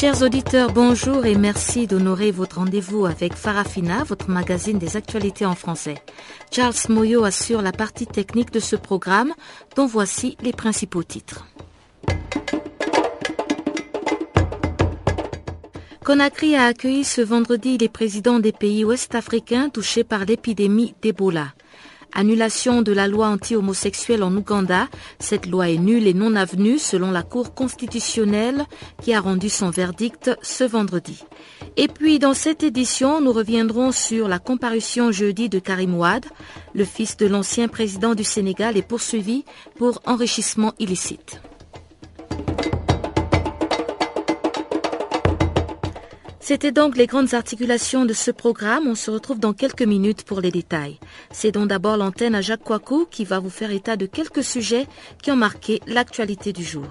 Chers auditeurs, bonjour et merci d'honorer votre rendez-vous avec Farafina, votre magazine des actualités en français. Charles Moyo assure la partie technique de ce programme, dont voici les principaux titres. Conakry a accueilli ce vendredi les présidents des pays ouest-africains touchés par l'épidémie d'Ebola. Annulation de la loi anti-homosexuelle en Ouganda. Cette loi est nulle et non avenue selon la Cour constitutionnelle qui a rendu son verdict ce vendredi. Et puis dans cette édition, nous reviendrons sur la comparution jeudi de Karim Ouad. Le fils de l'ancien président du Sénégal est poursuivi pour enrichissement illicite. C'était donc les grandes articulations de ce programme. On se retrouve dans quelques minutes pour les détails. C'est donc d'abord l'antenne à Jacques Coicou qui va vous faire état de quelques sujets qui ont marqué l'actualité du jour.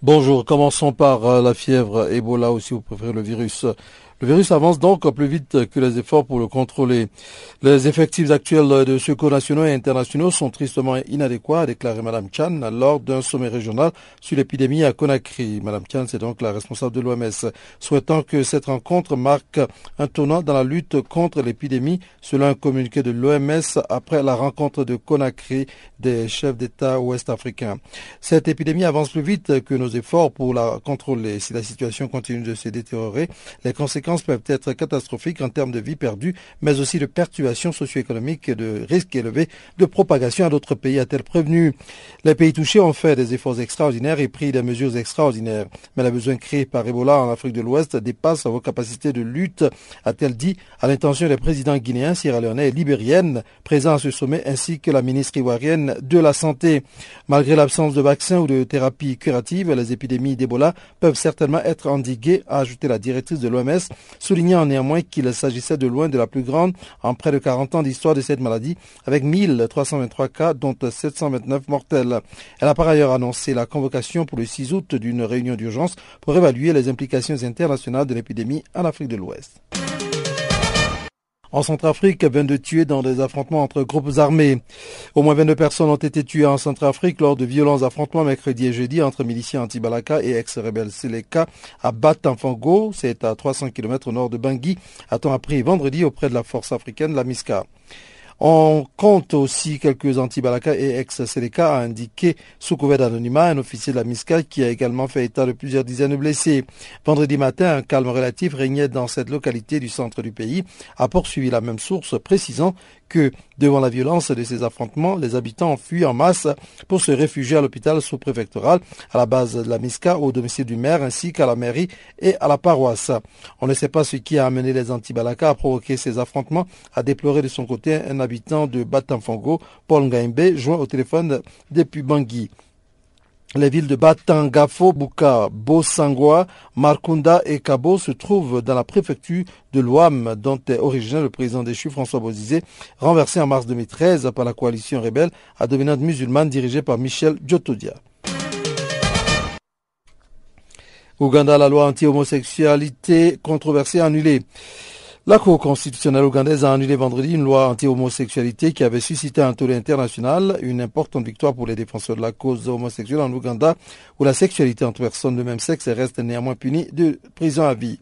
Bonjour, commençons par euh, la fièvre Ebola ou si vous préférez le virus. Le virus avance donc plus vite que les efforts pour le contrôler. Les effectifs actuels de secours nationaux et internationaux sont tristement inadéquats, a déclaré Mme Chan lors d'un sommet régional sur l'épidémie à Conakry. Mme Chan, c'est donc la responsable de l'OMS, souhaitant que cette rencontre marque un tournant dans la lutte contre l'épidémie, selon un communiqué de l'OMS après la rencontre de Conakry des chefs d'État ouest-africains. Cette épidémie avance plus vite que nos efforts pour la contrôler. Si la situation continue de se détériorer, les conséquences peuvent être catastrophiques en termes de vie perdue, mais aussi de perturbations socio-économiques et de risques élevés de propagation à d'autres pays, a-t-elle prévenu. Les pays touchés ont fait des efforts extraordinaires et pris des mesures extraordinaires. Mais les besoins créés par Ebola en Afrique de l'Ouest dépassent vos capacités de lutte, a-t-elle dit, à l'intention des présidents guinéens, sierra-léonais et libériennes présents à ce sommet, ainsi que la ministre ivoirienne de la Santé. Malgré l'absence de vaccins ou de thérapies curatives, les épidémies d'Ebola peuvent certainement être endiguées, a ajouté la directrice de l'OMS, soulignant néanmoins qu'il s'agissait de loin de la plus grande en près de 40 ans d'histoire de cette maladie, avec 1323 cas, dont 729 mortels. Elle a par ailleurs annoncé la convocation pour le 6 août d'une réunion d'urgence pour évaluer les implications internationales de l'épidémie en Afrique de l'Ouest. En Centrafrique, 22 tués dans des affrontements entre groupes armés. Au moins 22 personnes ont été tuées en Centrafrique lors de violents affrontements mercredi et jeudi entre miliciens anti-Balaka et ex-rebelles Seleka à Batanfango. C'est à 300 km au nord de Bangui, a-t-on appris vendredi auprès de la force africaine, la MISCA. On compte aussi quelques anti-Balaka et ex-Seleka, a indiqué sous couvert d'anonymat un officier de la MISCA qui a également fait état de plusieurs dizaines de blessés. Vendredi matin, un calme relatif régnait dans cette localité du centre du pays, a poursuivi la même source, précisant que, devant la violence de ces affrontements, les habitants ont fui en masse pour se réfugier à l'hôpital sous-préfectoral, à la base de la MISCA, au domicile du maire, ainsi qu'à la mairie et à la paroisse. On ne sait pas ce qui a amené les anti-Balaka à provoquer ces affrontements, a déploré de son côté un habitant de Batanfango, Paul Ngaimbe, joint au téléphone depuis Bangui. Les villes de Batangafo, Buka, Bosangwa, Markunda et Kabo se trouvent dans la préfecture de l'Ouam, dont est originaire le président déchu François Bozizé, renversé en mars 2013 par la coalition rebelle à dominante musulmane dirigée par Michel Djotodia. Ouganda, la loi anti-homosexualité controversée annulée. La Cour constitutionnelle ougandaise a annulé vendredi une loi anti-homosexualité qui avait suscité un tollé international, une importante victoire pour les défenseurs de la cause homosexuelle en Ouganda, où la sexualité entre personnes de même sexe reste néanmoins punie de prison à vie.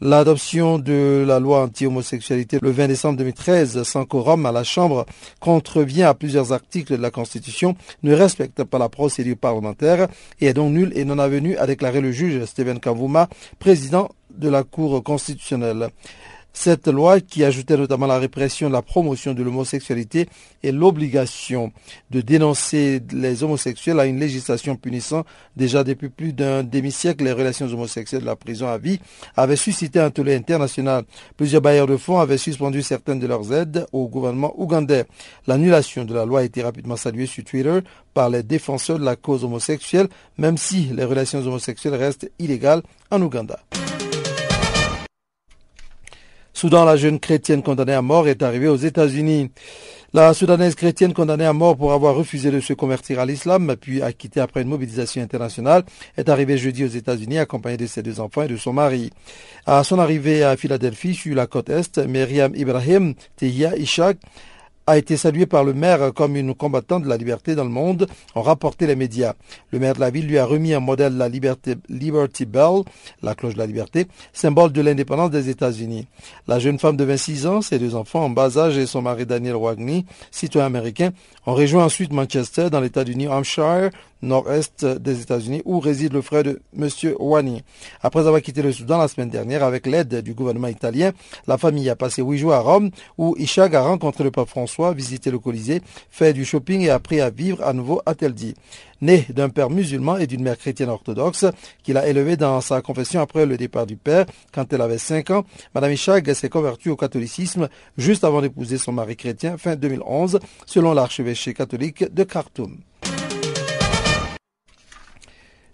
L'adoption de la loi anti-homosexualité le 20 décembre 2013 sans quorum à la Chambre contrevient à plusieurs articles de la Constitution, ne respecte pas la procédure parlementaire et est donc nulle et non avenue, a déclaré le juge Stephen Kavuma, président de la Cour constitutionnelle. Cette loi qui ajoutait notamment la répression la promotion de l'homosexualité et l'obligation de dénoncer les homosexuels à une législation punissant déjà depuis plus d'un demi-siècle les relations homosexuelles de la prison à vie avait suscité un tollé international. Plusieurs bailleurs de fonds avaient suspendu certaines de leurs aides au gouvernement ougandais. L'annulation de la loi a été rapidement saluée sur Twitter par les défenseurs de la cause homosexuelle, même si les relations homosexuelles restent illégales en Ouganda. Soudan, la jeune chrétienne condamnée à mort est arrivée aux États-Unis. La Soudanaise chrétienne condamnée à mort pour avoir refusé de se convertir à l'islam, puis acquittée après une mobilisation internationale, est arrivée jeudi aux États-Unis accompagnée de ses deux enfants et de son mari. À son arrivée à Philadelphie, sur la côte Est, Myriam Ibrahim Tehia Ishak a été salué par le maire comme une combattante de la liberté dans le monde, ont rapporté les médias. Le maire de la ville lui a remis un modèle de la Liberty Bell, la cloche de la liberté, symbole de l'indépendance des États-Unis. La jeune femme de 26 ans, ses deux enfants en bas âge et son mari Daniel Wagney, citoyen américain, ont rejoint ensuite Manchester dans l'État du New Hampshire nord-est des États-Unis où réside le frère de M. Wani. Après avoir quitté le Soudan la semaine dernière avec l'aide du gouvernement italien, la famille a passé huit jours à Rome où Ishaq a rencontré le pape François, visité le Colisée, fait du shopping et appris à vivre à nouveau à Teldi. Né d'un père musulman et d'une mère chrétienne orthodoxe, qu'il a élevé dans sa confession après le départ du père quand elle avait 5 ans, Madame Ishaq s'est convertie au catholicisme juste avant d'épouser son mari chrétien fin 2011, selon l'archevêché catholique de Khartoum.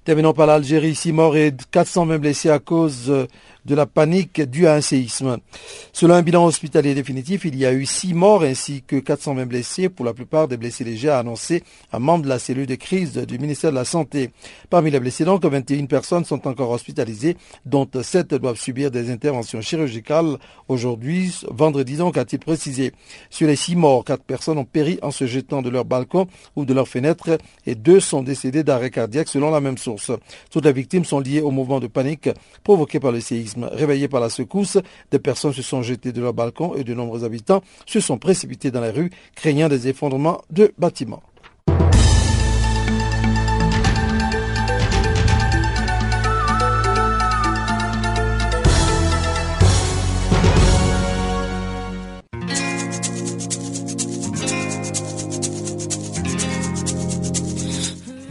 Terminons par l'Algérie, 6 morts et 420 blessés à cause de la panique due à un séisme. Selon un bilan hospitalier définitif, il y a eu 6 morts ainsi que 420 blessés, pour la plupart des blessés légers, a annoncé un membre de la cellule de crise du ministère de la Santé. Parmi les blessés, donc, 21 personnes sont encore hospitalisées, dont 7 doivent subir des interventions chirurgicales aujourd'hui, vendredi donc, a-t-il précisé. Sur les 6 morts, 4 personnes ont péri en se jetant de leur balcon ou de leur fenêtre et 2 sont décédés d'arrêt cardiaque selon la même source. Toutes les victimes sont liées au mouvement de panique provoqué par le séisme. Réveillés par la secousse, des personnes se sont jetées de leur balcon et de nombreux habitants se sont précipités dans les rues, craignant des effondrements de bâtiments.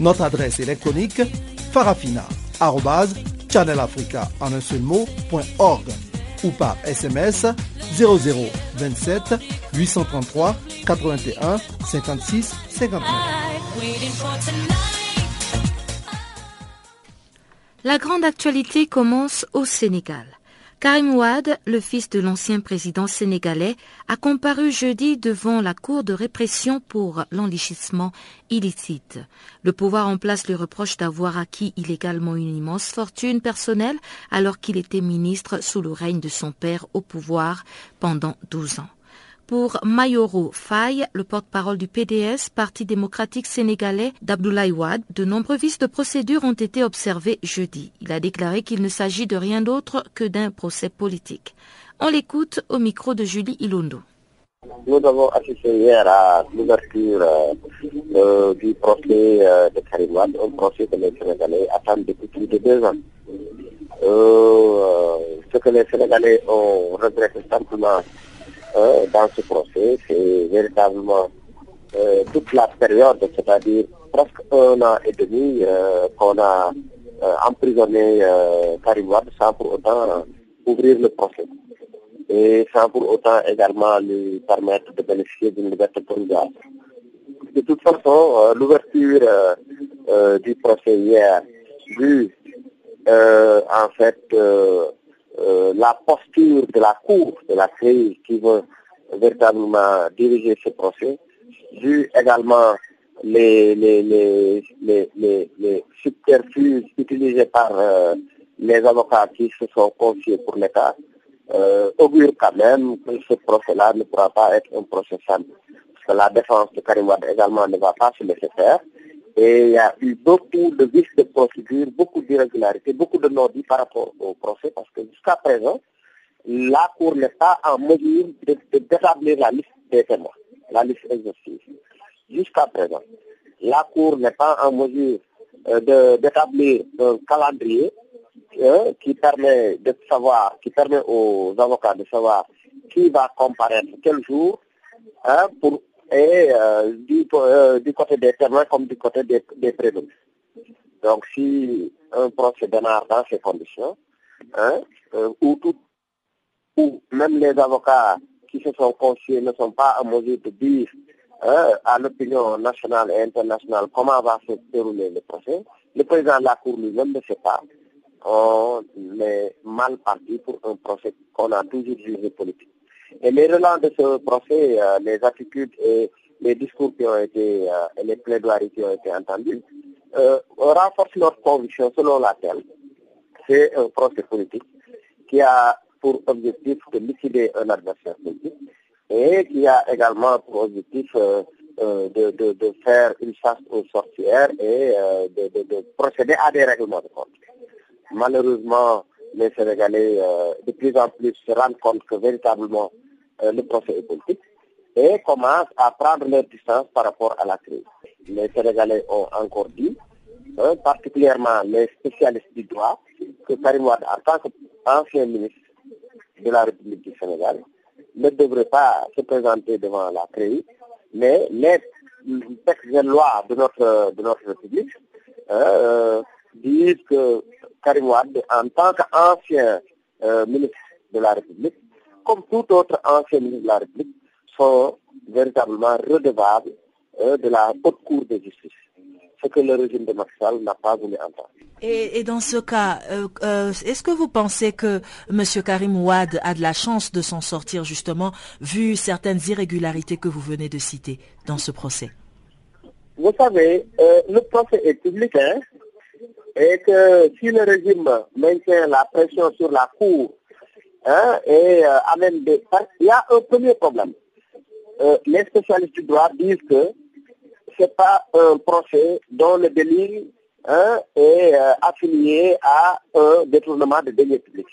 Notre adresse électronique farafina.channelafrica en un seul ou par SMS 0027 833 81 56 59. La grande actualité commence au Sénégal. Karim Ouad, le fils de l'ancien président sénégalais, a comparu jeudi devant la Cour de répression pour l'enrichissement illicite. Le pouvoir en place lui reproche d'avoir acquis illégalement une immense fortune personnelle alors qu'il était ministre sous le règne de son père au pouvoir pendant 12 ans. Pour Mayoro Faye, le porte-parole du PDS, Parti démocratique sénégalais d'Abdoulaye Wade, de nombreux vices de procédure ont été observés jeudi. Il a déclaré qu'il ne s'agit de rien d'autre que d'un procès politique. On l'écoute au micro de Julie Ilondo. Nous avons assisté hier à l'ouverture euh, du procès euh, de Karim Wade, un procès que les Sénégalais attendent depuis plus de deux ans. Euh, ce que les Sénégalais ont regretté simplement euh, dans ce procès, c'est véritablement euh, toute la période, c'est-à-dire presque un an et demi euh, qu'on a emprisonné Karim Wade sans pour autant ouvrir le procès et sans pour autant également lui permettre de bénéficier d'une liberté provisoire. De toute façon, l'ouverture du procès hier, vu en fait euh, la posture de la Cour de la crise qui veut véritablement diriger ce procès, vu également les, les, les, les, subterfuges utilisés par les avocats qui se sont confiés pour l'État euh, augure quand même que ce procès-là ne pourra pas être un procès simple. Parce que la défense de Karim Wade également ne va pas se laisser faire. Et il y a eu beaucoup de vices de procédure, beaucoup d'irrégularités, beaucoup de non par rapport au procès, parce que jusqu'à présent, la Cour n'est pas en mesure d'établir la liste des témoins, la liste exhaustive. Jusqu'à présent, la Cour n'est pas en mesure euh, d'établir un calendrier euh, qui permet de savoir, qui permet aux avocats de savoir qui va comparaître quel jour, hein, pour, et euh, euh, du, côté des témoins comme du côté des, des prévenus. Donc si un procès démarre dans ces conditions, hein, où, tout, même les avocats qui se sont confiés ne sont pas en mesure de dire hein, à l'opinion nationale et internationale comment va se dérouler le procès, le président de la Cour lui-même ne sait pas on est mal parti pour un procès qu'on a toujours jugé politique. Et les relents de ce procès, euh, les attitudes et les discours qui ont été, euh, et les plaidoiries qui ont été entendus, euh, renforcent notre conviction selon laquelle c'est un procès politique qui a pour objectif de liquider un adversaire politique et qui a également pour objectif euh, de, de, de, faire une chasse aux sorcières et de, de procéder à des règlements de compte. Malheureusement, les Sénégalais euh, de plus en plus se rendent compte que véritablement euh, le procès est politique et commencent à prendre leur distance par rapport à la crise. Les Sénégalais ont encore dit, hein, particulièrement les spécialistes du droit, que Karim Wade, en tant qu'ancien ministre de la République du Sénégal, ne devrait pas se présenter devant la CRI, mais les textes de loi de notre, de notre République euh, disent que Karim Wade, en tant qu'ancien euh, ministre de la République, comme tout autre ancien ministre de la République, sont véritablement redevables euh, de la haute cour de justice. Ce que le régime de Maxal n'a pas voulu entendre. Et, dans ce cas, euh, est-ce que vous pensez que M. Karim Ouad a de la chance de s'en sortir justement, vu certaines irrégularités que vous venez de citer dans ce procès? Vous savez, le procès est public, hein, et que si le régime maintient la pression sur la Cour hein, et euh, amène des... Il y a un premier problème. Euh, les spécialistes du droit disent que ce n'est pas un procès dont le délit hein, est euh, affilié à un détournement de deniers publics.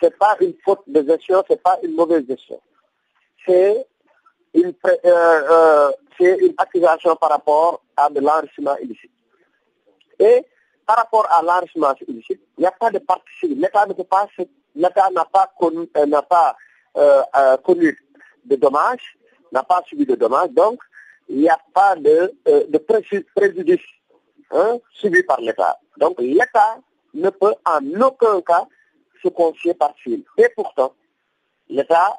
Ce n'est pas une faute de gestion, ce n'est pas une mauvaise gestion. C'est une, une accusation par rapport à de l'enrichissement illicite. Et par rapport à l'enrichissement illicite, il n'y a pas de partie. L'État pas, l'État n'a pas connu, euh, n'a pas euh, euh, connu de dommages, n'a pas subi de dommages, donc il n'y a pas de, de préjudice hein, subi par l'État. Donc l'État ne peut en aucun cas se confier par. Et pourtant, l'État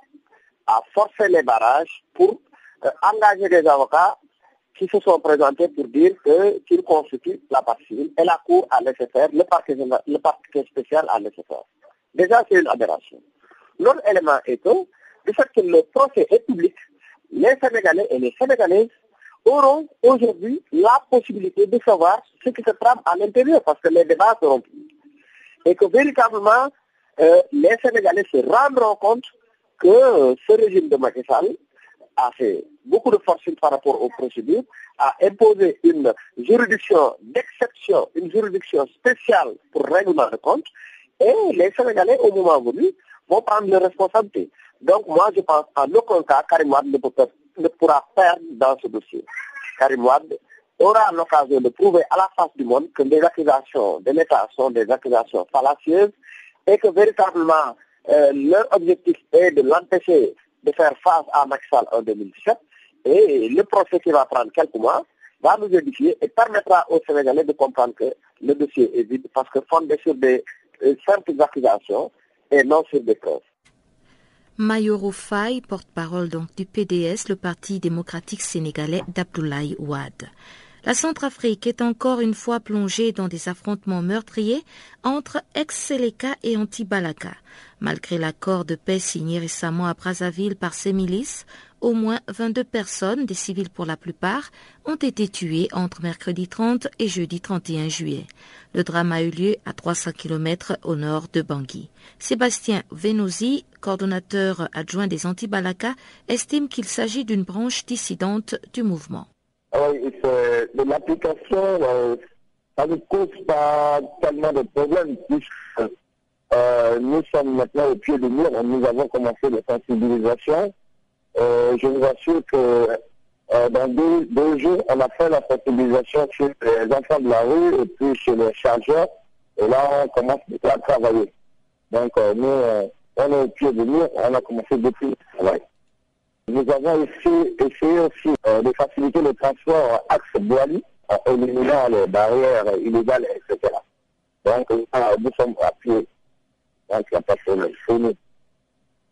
a forcé les barrages pour engager des avocats qui se sont présentés pour dire qu'ils constituent la partie civile et la Cour a laissé le parquet, le parquet spécial a laissé. Déjà, c'est une aberration. L'autre élément est que, du fait que le procès est public, les Sénégalais et les Sénégalaises auront aujourd'hui la possibilité de savoir ce qui se trame à l'intérieur, parce que les débats seront publics. Et que véritablement, euh, les Sénégalais se rendront compte que ce régime de Macky a fait beaucoup de fortune par rapport aux procédures, a imposé une juridiction d'exception, une juridiction spéciale pour règlement de compte, et les Sénégalais, au moment venu, vont prendre les responsabilités. Donc moi, je pense en aucun cas, Karim Wade ne, pourra perdre dans ce dossier. Karim Wade aura l'occasion de prouver à la face du monde que les accusations de l'État sont des accusations fallacieuses et que véritablement euh, leur objectif est de l'empêcher de faire face à Maxal en 2017 et le procès qui va prendre quelques mois va nous édifier et permettra aux Sénégalais de comprendre que le dossier est vide parce que fondé sur des euh, simples accusations et non sur des preuves. Mayoro Faye, porte-parole donc du PDS, le Parti démocratique sénégalais d'Abdoulaye Ouad. La Centrafrique est encore une fois plongée dans des affrontements meurtriers entre ex-Seleka et anti-Balaka. Malgré l'accord de paix signé récemment à Brazzaville par ces milices, au moins 22 personnes, des civils pour la plupart, ont été tuées entre mercredi 30 et jeudi 31 juillet. Le drame a eu lieu à 300 km au nord de Bangui. Sébastien Venosi, coordonnateur adjoint des Anti-Balaka, estime qu'il s'agit d'une branche dissidente du mouvement. Ah oui, de l'application, euh, ça ne cause pas tellement de problèmes puisque euh, nous sommes maintenant au pied du mur, nous avons commencé la sensibilisation. Euh, je vous assure que euh, dans deux, jours, on a fait la sensibilisation sur les enfants de la rue et puis chez les chargeurs. Et là, on commence à travailler. Donc, nous, on est au pied du mur, on a commencé depuis le travail. Nous avons essayé, essayé aussi de faciliter le transport axe Boali en éliminant les barrières illégales, etc. Donc, nous sommes à pied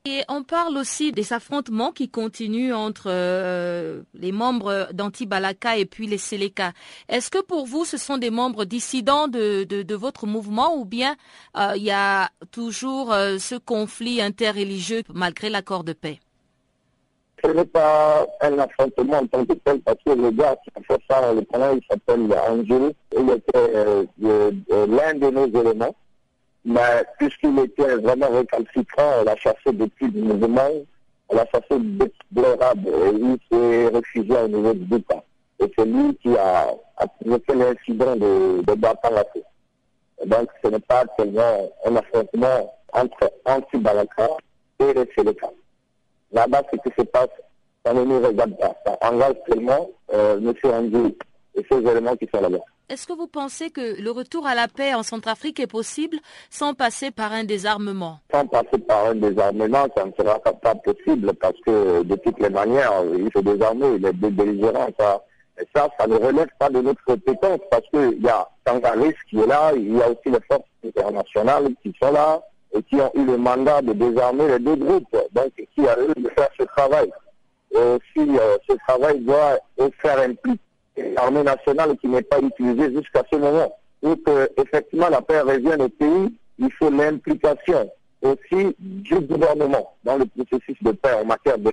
et on parle aussi des affrontements qui continuent entre euh, les membres d'Anti-Balaka et puis les Séléka. Est-ce que pour vous, ce sont des membres dissidents de, de, votre mouvement ou bien euh, il y a toujours euh, ce conflit interreligieux malgré l'accord de paix? Ce n'est pas un affrontement en tant que tel parce que le gars qui a fait ça, le premier, il s'appelle Angelo. Il était l'un de nos éléments mais puisqu'il était vraiment récalcitrant, on l'a chassé depuis le mouvement, on l'a chassé déplorable et il s'est réfugié au niveau du Bouta. Et c'est lui qui a, a provoqué l'incident de, de. Donc ce n'est pas tellement un affrontement entre anti-Balaka et les Séléka. Là-bas, ce qui se passe, ça ne nous regarde pas. Ça engage tellement euh, M. Andy et ces éléments qui sont là-bas. Est-ce que vous pensez que le retour à la paix en Centrafrique est possible sans passer par un désarmement? Sans passer par un désarmement, ça ne sera pas possible parce que de toutes les manières, il faut désarmer, il est belligérant. Ça. Et ça, ça ne relève pas de notre compétence parce qu'il y a Tangaris qui est là, il y a aussi les forces internationales qui sont là et qui ont eu le mandat de désarmer les deux groupes, donc qui a eu de faire ce travail. Et aussi, euh, ce travail doit faire impliquer l'armée nationale qui n'est pas utilisée jusqu'à ce moment. Pour que effectivement la paix revienne au pays, il faut l'implication aussi du gouvernement dans le processus de paix en matière de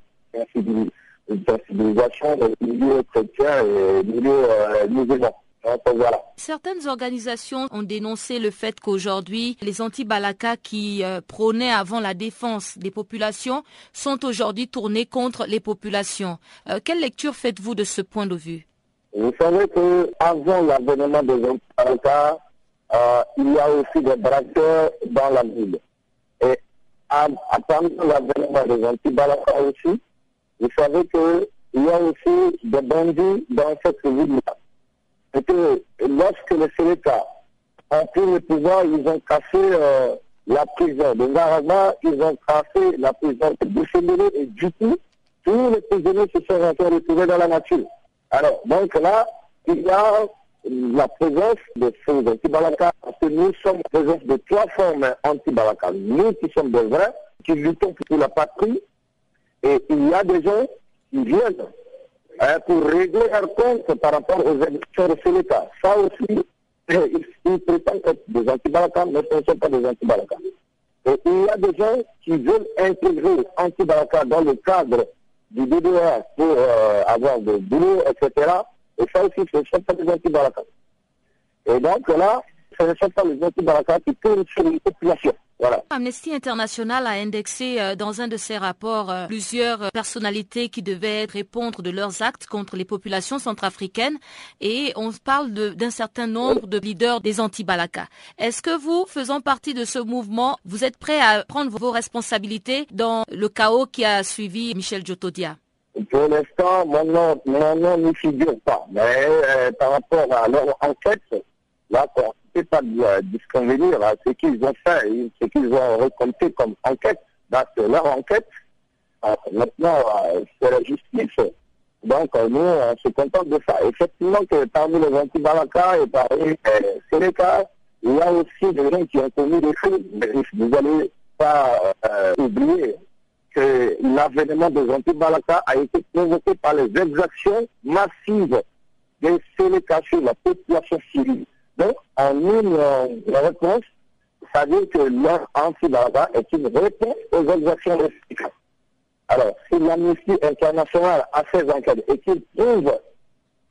sensibilisation des milieux chrétiens et milieux Certaines organisations ont dénoncé le fait qu'aujourd'hui, les anti-Balaka qui euh, prônaient avant la défense des populations sont aujourd'hui tournés contre les populations. Euh, quelle lecture faites-vous de ce point de vue? Vous savez qu'avant l'avènement des anti-balaka, euh, il y a aussi des braqueurs dans la ville. Et attendre l'avènement des anti-balaka aussi, vous savez qu'il y a aussi des bandits dans cette ville-là. Et que lorsque les Sénéca ont pris le pouvoir, ils ont cassé euh, la prison de Ngarama, ils ont cassé la prison de Bouchemélé et du coup, tous les prisonniers se sont retrouvés dans la nature. Alors, donc là, il y a la présence de ces anti-Balaka, parce que nous sommes en présence de trois formes anti-Balaka. Nous qui sommes des vrais, qui luttons pour la patrie, et il y a des gens qui viennent pour régler leur compte par rapport aux élections de. Ça aussi, ils, prétendent être des anti-Balaka, mais ce ne sont pas des anti-Balaka. Et il y a des gens qui veulent intégrer anti-Balaka dans le cadre du DDR pour euh, avoir de boulot, etc. Et ça aussi, ce ne sont pas des anti-Baraka. Et donc là, ce ne sont pas les anti-Baraka qui tournent sur les populations. Voilà. Amnesty International a indexé euh, dans un de ses rapports euh, plusieurs personnalités qui devaient répondre de leurs actes contre les populations centrafricaines et on parle d'un certain nombre de leaders des anti-Balaka. Est-ce que vous, faisant partie de ce mouvement, vous êtes prêt à prendre vos responsabilités dans le chaos qui a suivi Michel Djotodia Pour l'instant, mon nom, mon n'y figure pas. Mais euh, par rapport à leur enquête, là, pas de disconvenir à ce qu'ils ont fait, ce qu'ils ont récolté comme enquête. C'est leur enquête. maintenant, euh, c'est la justice. Donc, euh, nous, on se contente de ça. Effectivement, que parmi les anti-Balaka et parmi les euh, Sénéca, il y a aussi des gens qui ont commis des crimes. Vous n'allez pas oublier que l'avènement des anti-Balaka a été provoqué par les exactions massives des Sénéca sur la population civile. Donc, en une euh, réponse, ça veut dire que leur anti est une réponse aux exactions de Alors, si l'amnistie internationale a fait enquêtes et qu'il trouve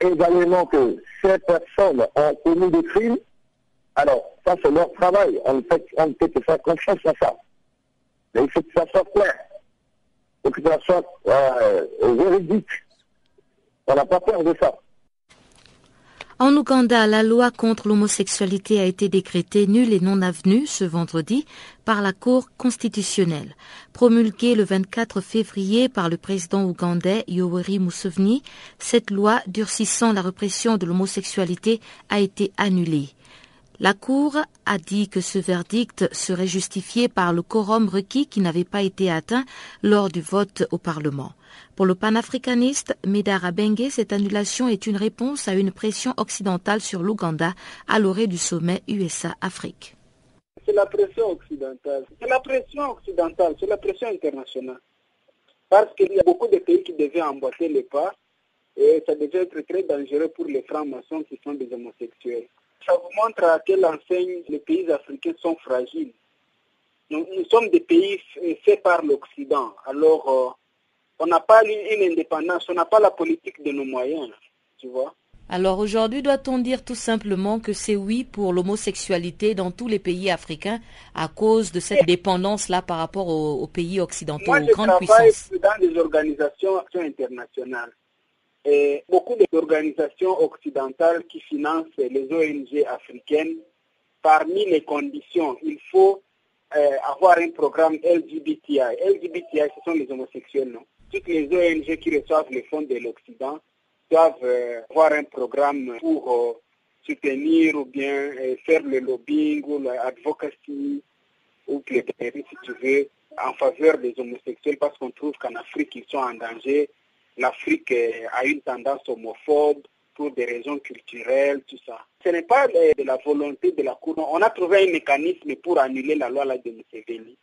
également que ces personnes ont commis des crimes, alors ça c'est leur travail. On ne on peut que faire confiance à ça. Mais il faut que ça soit clair. Il faut que ça soit euh. On n'a pas peur de ça. En Ouganda, la loi contre l'homosexualité a été décrétée nulle et non avenue ce vendredi par la Cour constitutionnelle. Promulguée le 24 février par le président ougandais Yoweri Museveni, cette loi durcissant la répression de l'homosexualité a été annulée. La Cour a dit que ce verdict serait justifié par le quorum requis qui n'avait pas été atteint lors du vote au Parlement. Pour le panafricaniste Medar Abengue, cette annulation est une réponse à une pression occidentale sur l'Ouganda à l'orée du sommet USA-Afrique. C'est la pression occidentale. C'est la pression occidentale, c'est la pression internationale. Parce qu'il y a beaucoup de pays qui devaient emboîter les pas et ça devait être très dangereux pour les francs-maçons qui sont des homosexuels. Ça vous montre à quelle enseigne les pays africains sont fragiles. Nous, sommes des pays faits par l'Occident. Alors, euh, on n'a pas une indépendance, on n'a pas la politique de nos moyens, tu vois. Alors aujourd'hui, doit-on dire tout simplement que c'est oui pour l'homosexualité dans tous les pays africains à cause de cette dépendance-là par rapport aux, pays occidentaux, Moi, aux je grandes travaille puissances? dans des organisations internationales. Et beaucoup d'organisations occidentales qui financent les ONG africaines, parmi les conditions, il faut euh, avoir un programme LGBTI. LGBTI, ce sont les homosexuels, non? Toutes les ONG qui reçoivent les fonds de l'Occident doivent euh, avoir un programme pour euh, soutenir ou bien euh, faire le lobbying ou l'advocacy ou le si tu veux, en faveur des homosexuels parce qu'on trouve qu'en Afrique, ils sont en danger. L'Afrique a une tendance homophobe pour des raisons culturelles, tout ça. Ce n'est pas de la volonté de la Cour. On a trouvé un mécanisme pour annuler la loi de Museveni.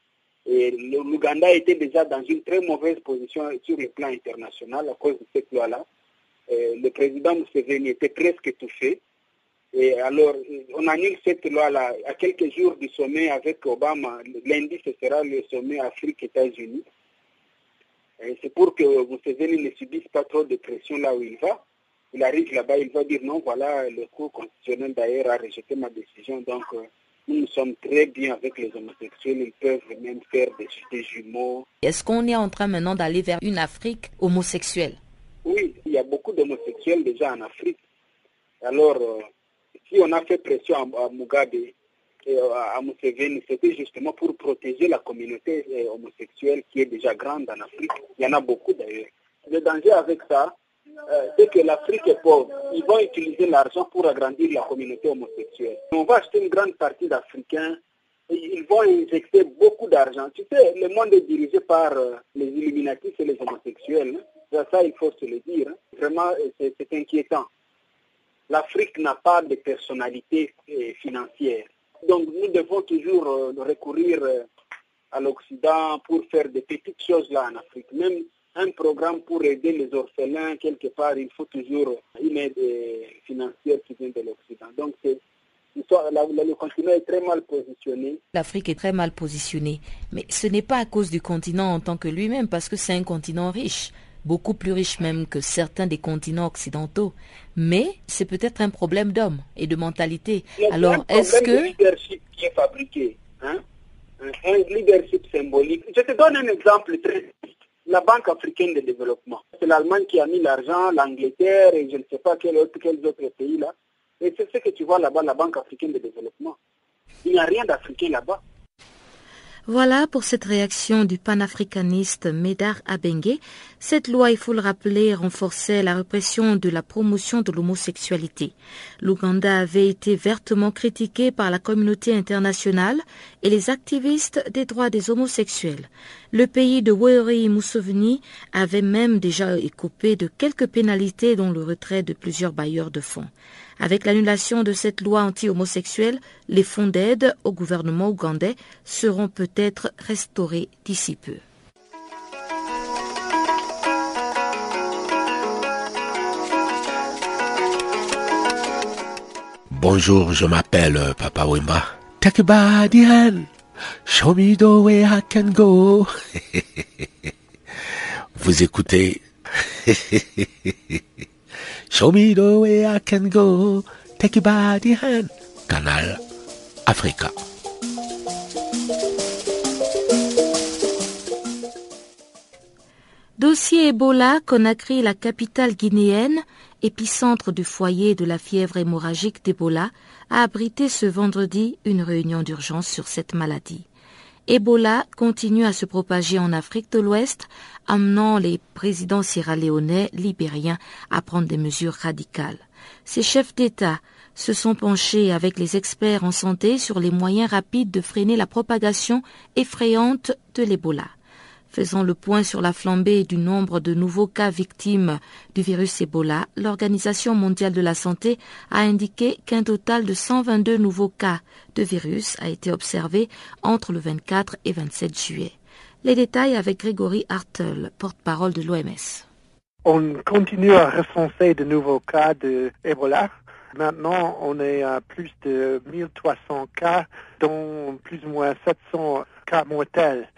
Et l'Ouganda était déjà dans une très mauvaise position sur le plan international à cause de cette loi-là. Le président Museveni était presque étouffé. Et alors, on annule cette loi-là à quelques jours du sommet avec Obama. Lundi, ce sera le sommet Afrique-États-Unis. C'est pour que Museveni ne subisse pas trop de pression là où il va. Il arrive là-bas, il va dire non, voilà, le cours constitutionnel d'ailleurs a rejeté ma décision, donc nous sommes très bien avec les homosexuels, ils peuvent même faire des, jumeaux. Est-ce qu'on est en train maintenant d'aller vers une Afrique homosexuelle? Oui, il y a beaucoup d'homosexuels déjà en Afrique. Alors, euh, si on a fait pression à, Mugabe et euh, à Museveni, c'était justement pour protéger la communauté euh, homosexuelle qui est déjà grande en Afrique. Il y en a beaucoup d'ailleurs. Le danger avec ça, euh, c'est que l'Afrique est pauvre. Ils vont utiliser l'argent pour agrandir la communauté homosexuelle. On va acheter une grande partie d'Africains ils vont injecter beaucoup d'argent. Tu sais, le monde est dirigé par euh, les Illuminatis et les homosexuels. Hein. Ça, il faut se le dire. Hein. Vraiment, euh, c'est inquiétant. L'Afrique n'a pas de personnalité financière. Donc, nous devons toujours recourir à l'Occident pour faire des petites choses là en Afrique. Un programme pour aider les orphelins, quelque part, il faut toujours une aide financière qui vient de l'Occident. Donc, le continent est très mal positionné. L'Afrique est très mal positionnée. Mais ce n'est pas à cause du continent en tant que lui-même, parce que c'est un continent riche, beaucoup plus riche même que certains des continents occidentaux. Mais c'est peut-être un problème d'homme et de mentalité. Alors, est-ce que... Un leadership qui est fabriqué, hein? un leadership symbolique. Je te donne un exemple très la Banque africaine de développement. C'est l'Allemagne qui a mis l'argent, l'Angleterre et je ne sais pas quels autres pays là. Et c'est ce que tu vois là-bas, la Banque africaine de développement. Il n'y a rien d'africain là-bas. Voilà pour cette réaction du panafricaniste Medar Abengue. Cette loi, il faut le rappeler, renforçait la répression de la promotion de l'homosexualité. L'Ouganda avait été vertement critiqué par la communauté internationale et les activistes des droits des homosexuels. Le pays de Weri Museveni avait même déjà écopé de quelques pénalités dont le retrait de plusieurs bailleurs de fonds. Avec l'annulation de cette loi anti-homosexuelle, les fonds d'aide au gouvernement ougandais seront peut-être restaurés d'ici peu. Bonjour, je m'appelle Papa Wimba. Take a hand. Show me the way I can go. Vous écoutez? Show me the way I can go, take you by the hand. Canal Africa. Dossier Ebola, Conakry, la capitale guinéenne, épicentre du foyer de la fièvre hémorragique d'Ebola, a abrité ce vendredi une réunion d'urgence sur cette maladie. Ebola continue à se propager en Afrique de l'Ouest, amenant les présidents sierra-léonais, libériens à prendre des mesures radicales. Ces chefs d'État se sont penchés avec les experts en santé sur les moyens rapides de freiner la propagation effrayante de l'Ebola. Faisant le point sur la flambée du nombre de nouveaux cas victimes du virus Ebola, l'Organisation mondiale de la santé a indiqué qu'un total de 122 nouveaux cas de virus a été observé entre le 24 et 27 juillet. Les détails avec Grégory Hartel, porte-parole de l'OMS. On continue à recenser de nouveaux cas de Ebola. Maintenant, on est à plus de 1300 cas, dont plus ou moins 700 cas mortels.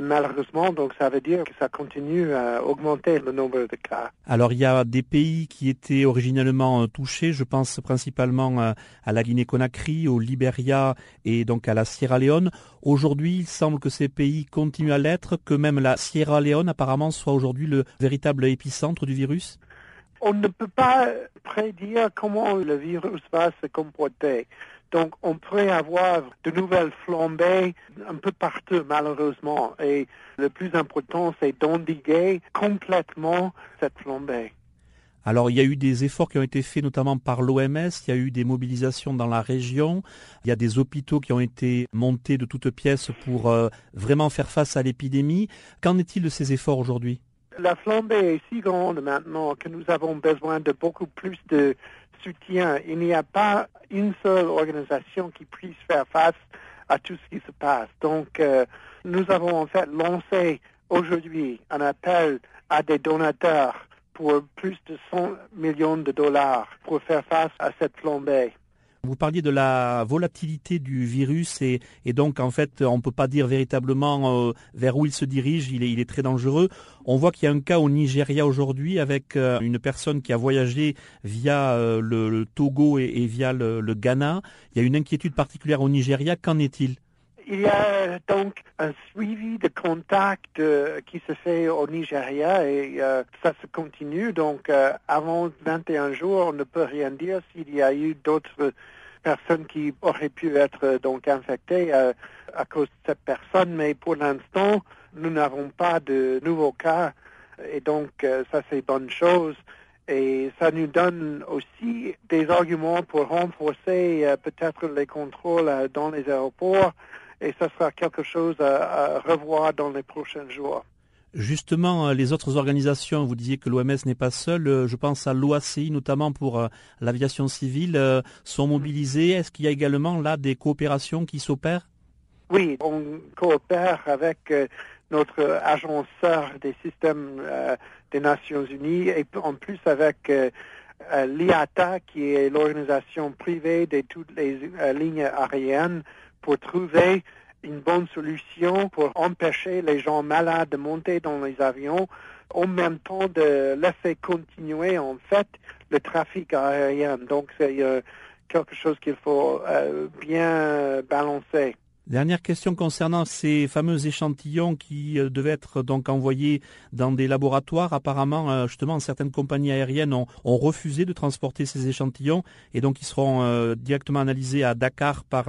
Malheureusement, donc ça veut dire que ça continue à augmenter le nombre de cas. Alors il y a des pays qui étaient originellement euh, touchés, je pense principalement euh, à la Guinée-Conakry, au Libéria et donc à la Sierra Leone. Aujourd'hui, il semble que ces pays continuent à l'être, que même la Sierra Leone apparemment soit aujourd'hui le véritable épicentre du virus. On ne peut pas prédire comment le virus va se comporter. Donc, on pourrait avoir de nouvelles flambées un peu partout, malheureusement. Et le plus important, c'est d'endiguer complètement cette flambée. Alors il y a eu des efforts qui ont été faits notamment par l'OMS, il y a eu des mobilisations dans la région, il y a des hôpitaux qui ont été montés de toutes pièces pour euh, vraiment faire face à l'épidémie. Qu'en est-il de ces efforts aujourd'hui? La flambée est si grande maintenant que nous avons besoin de beaucoup plus de soutien. Il n'y a pas une seule organisation qui puisse faire face à tout ce qui se passe. Donc, euh, nous avons en fait lancé aujourd'hui un appel à des donateurs pour plus de 100 millions de dollars pour faire face à cette flambée. Vous parliez de la volatilité du virus et, donc en fait on ne peut pas dire véritablement euh, vers où il se dirige, il est, très dangereux. On voit qu'il y a un cas au Nigeria aujourd'hui avec euh, une personne qui a voyagé via euh, le, Togo et, via le, Ghana. Il y a une inquiétude particulière au Nigeria, qu'en est-il? Il y a donc un suivi de contact qui se fait au Nigeria et ça se continue. Donc, avant 21 jours, on ne peut rien dire s'il y a eu d'autres personnes qui auraient pu être donc infectées euh, à cause de cette personne, mais pour l'instant, nous n'avons pas de nouveaux cas et donc euh, ça c'est bonne chose. Et ça nous donne aussi des arguments pour renforcer euh, peut-être les contrôles dans les aéroports et ça sera quelque chose à revoir dans les prochains jours. Justement, euh, les autres organisations, vous disiez que l'OMS n'est pas seule, euh, je pense à l'OACI notamment pour euh, l'aviation civile, sont mobilisées. Est-ce qu'il y a également là des coopérations qui s'opèrent? Oui, on coopère avec notre agenceur des systèmes des Nations Unies et en plus avec l'IATA qui est l'organisation privée de toutes les lignes aériennes pour trouver une bonne solution pour empêcher les gens malades de monter dans les avions, en même temps de laisser continuer en fait le trafic aérien. Donc c'est euh, quelque chose qu'il faut euh, bien balancer. Dernière question concernant ces fameux échantillons qui euh, devaient être donc envoyés dans des laboratoires. Apparemment, euh, justement, certaines compagnies aériennes ont, refusé de transporter ces échantillons et donc ils seront euh, directement analysés à Dakar par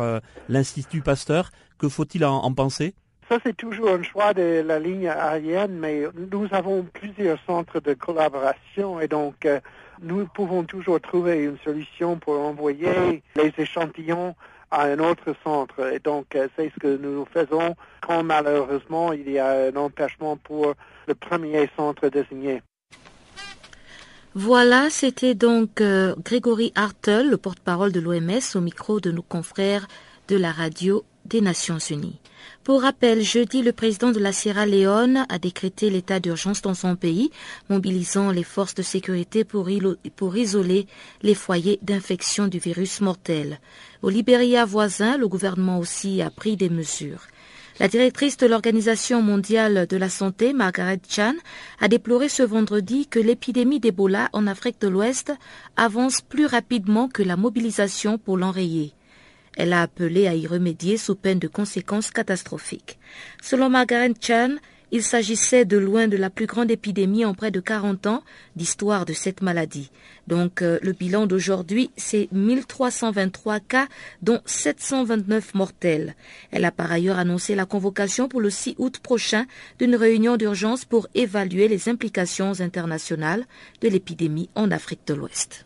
l'Institut Pasteur. Que faut-il en, penser? Ça, c'est toujours un choix de la ligne aérienne, mais nous avons plusieurs centres de collaboration et donc nous pouvons toujours trouver une solution pour envoyer les échantillons à un autre centre. Et donc, euh, c'est ce que nous faisons quand malheureusement il y a un empêchement pour le premier centre désigné. Voilà, c'était donc euh, Grégory Hartel, le porte-parole de l'OMS, au micro de nos confrères de la radio des Nations Unies. Pour rappel, jeudi, le président de la Sierra Leone a décrété l'état d'urgence dans son pays, mobilisant les forces de sécurité pour, isoler les foyers d'infection du virus mortel. Au Libéria voisin, le gouvernement aussi a pris des mesures. La directrice de l'Organisation mondiale de la santé, Margaret Chan, a déploré ce vendredi que l'épidémie d'Ebola en Afrique de l'Ouest avance plus rapidement que la mobilisation pour l'enrayer. Elle a appelé à y remédier sous peine de conséquences catastrophiques. Selon Margaret Chan, il s'agissait de loin de la plus grande épidémie en près de 40 ans d'histoire de cette maladie. Donc euh, le bilan d'aujourd'hui, c'est 1323 cas, dont 729 mortels. Elle a par ailleurs annoncé la convocation pour le 6 août prochain d'une réunion d'urgence pour évaluer les implications internationales de l'épidémie en Afrique de l'Ouest.